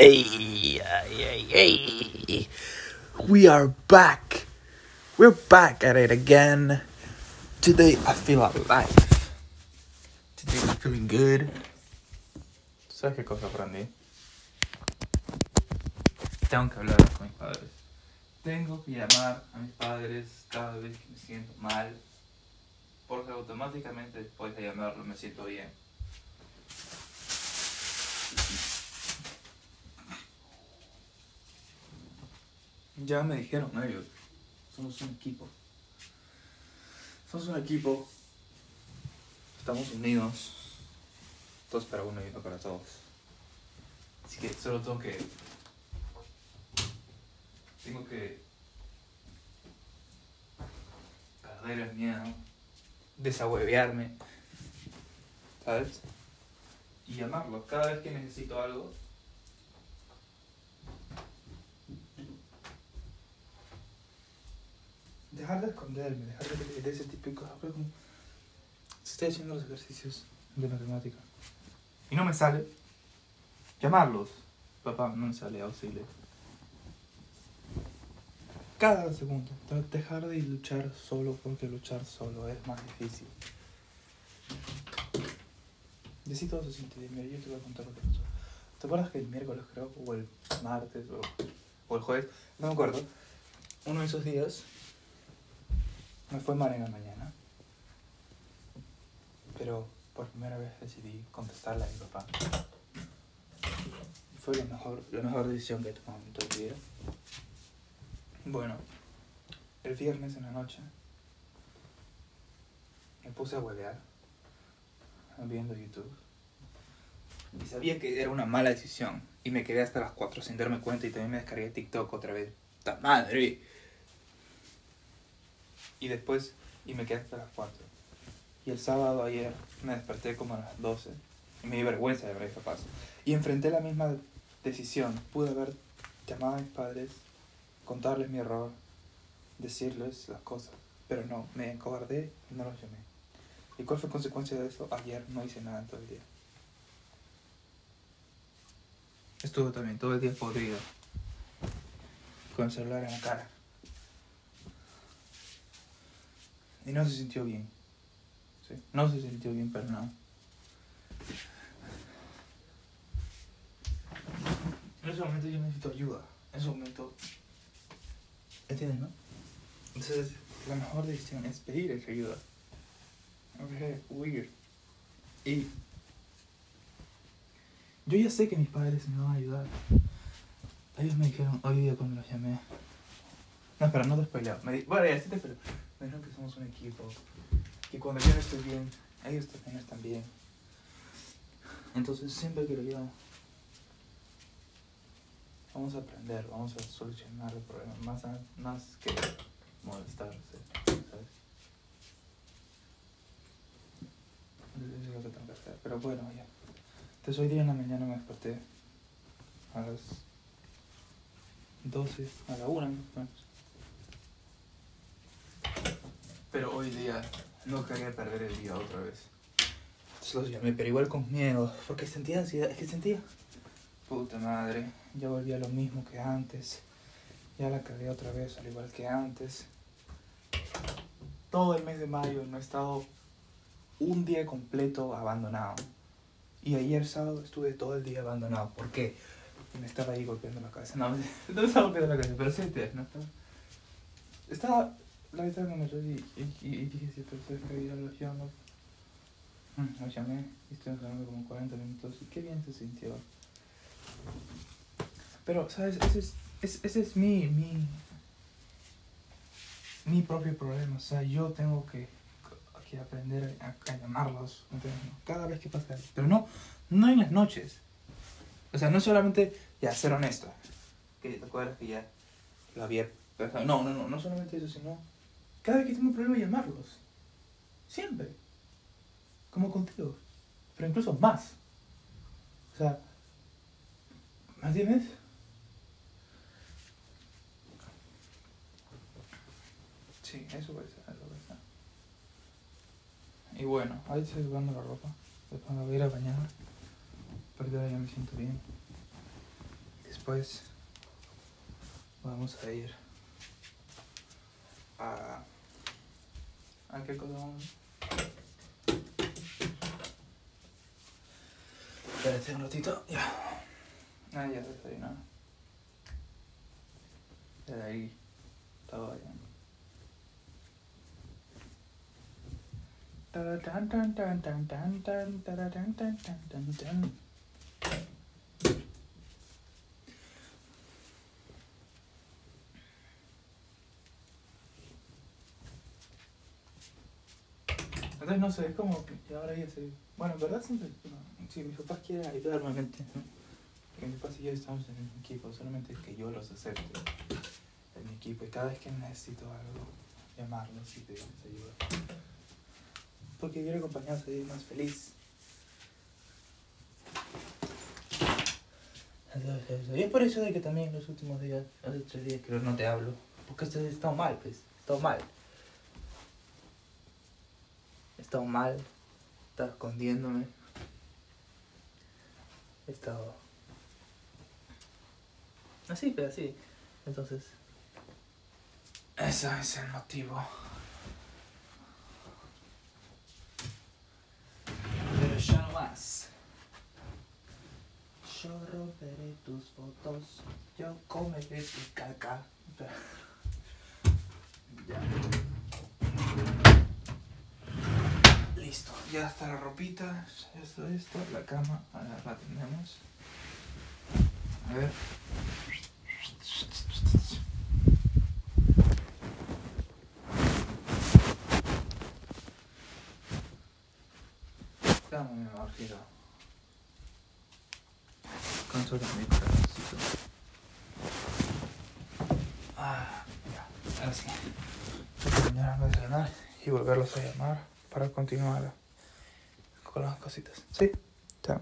Hey, hey, hey. We are back. We're back at it again. Today I feel alive. Today I'm feeling good. ¿Sabes qué cosa aprendí? Tengo que hablar con mis padres. Tengo que llamar a mis padres cada vez que me siento mal. Porque automáticamente después de llamarlo me siento bien. Ya me dijeron ellos, somos un equipo. Somos un equipo. Estamos unidos. Todos para uno y uno para todos. Así que solo tengo que... Tengo que... Perder el miedo. Desahuevearme. ¿Sabes? Y llamarlo. Cada vez que necesito algo, dejar de esconderme, dejar de, de ese típico. como, Estoy haciendo los ejercicios de matemática y no me sale, llamarlos. Papá, no me sale auxilio. Cada segundo, dejar de luchar solo porque luchar solo es más difícil. Decí todo se siente mira, yo te voy a contar lo que pasó. ¿Te acuerdas que el miércoles creo, o el martes, o, o el jueves, no me acuerdo, uno de esos días me fue mal en la mañana. Pero por primera vez decidí contestarle a mi papá. Fue la mejor, la mejor decisión que he tomado en todo el día. Bueno, el viernes en la noche me puse a huelear viendo YouTube. Y sabía que era una mala decisión. Y me quedé hasta las 4 sin darme cuenta y también me descargué TikTok otra vez. ¡Ta madre! Y después, y me quedé hasta las 4. Y el sábado ayer me desperté como a las 12. Y me di vergüenza de ver papás. Y enfrenté la misma decisión. Pude haber llamado a mis padres, contarles mi error, decirles las cosas. Pero no, me encobardé y no los llamé. ¿Y cuál fue consecuencia de eso? Ayer no hice nada en todo el día. Estuve también todo el día podrido. Con el celular en la cara. Y no se sintió bien. No se sintió bien para nada. En ese momento yo necesito ayuda. En ese momento... ¿Entiendes, no? Entonces, la mejor decisión es pedir esa ayuda. Ok, weird. Y... Yo ya sé que mis padres me van a ayudar. Ellos me dijeron hoy día cuando los llamé. No, espera, no te spoileo. Me di... Bueno, ya sí te spoileo. Me dijeron que somos un equipo. Que cuando yo no estoy bien, ellos también están bien. Entonces siempre que lo llamo, vamos a aprender, vamos a solucionar el problema. Más, más que molestarse, ¿sabes? Pero bueno, ya. Entonces hoy día en la mañana me desperté a las 12, a la 1 más o menos. Pero hoy día no quería perder el día otra vez. Los llamé, pero igual con miedo, porque sentía ansiedad, es que sentía... Puta madre, ya volví a lo mismo que antes. Ya la cagué otra vez, al igual que antes. Todo el mes de mayo no he estado un día completo abandonado. Y ayer sábado estuve todo el día abandonado. ¿Por qué? Me estaba ahí golpeando la cabeza. No, no me estaba golpeando la cabeza, pero sí, no estaba... Estaba la verdad no me reí y, y, dije, si entonces que ya los llamo. Mm, Los llamé y estuvimos hablando como 40 minutos y qué bien se sintió. Pero, ¿sabes? Ese es, es- ese es mi, mi, mi propio problema. O sea, yo tengo que, aprender a, llamarlos. Cada vez que pasa algo. Pero no, no en las noches. O sea, no solamente, ya, ser honesto. Que te acuerdas que ya lo había pensado. No, no, no, no solamente eso, sino cada vez que tengo un problema llamarlos. Siempre. Como contigo. Pero incluso más. O sea, ¿me entiendes? Sí, eso puede ser, eso puede ser. Y bueno, ahí estoy jugando la ropa. Después me voy a ir a bañar. Porque ahora ya me siento bien. después vamos a ir a... ¿A qué cosa vamos? Espérate un ratito. Ya. Ah, ya desayunado. Desde ahí. Todo bien. Tan, tan, tan, tan, tan, tan, tan, tan, tan, tan, tan. No sé, es como que ahora ya sé. Bueno, en verdad siempre. bueno, si mis papás quieren ayudarme, ¿me entiendes? Que mis papás y yo estamos en el equipo, solamente es que yo los acepte en mi equipo y cada vez que necesito algo, llamarlos y pedirles ayuda. Porque quiero acompañarlos a más feliz. Y es por eso de que también los últimos días, hace tres días que no te hablo. Porque he estado mal, pues. He mal. Estado mal. He estado escondiéndome. He estado... Así, pero así. Entonces... Ese es el motivo. Pero ya no más. Yo romperé tus fotos, yo comeré tu caca. Ya. Listo, ya está la ropita, ya está esto, la cama, ahora la tenemos. A ver. Dame mi amor, gira. Consola mi corazoncito. Ah, ya, ahora sí. Voy a de desayunar y volverlos a llamar para continuar con las cositas. ¿Sí? Chao.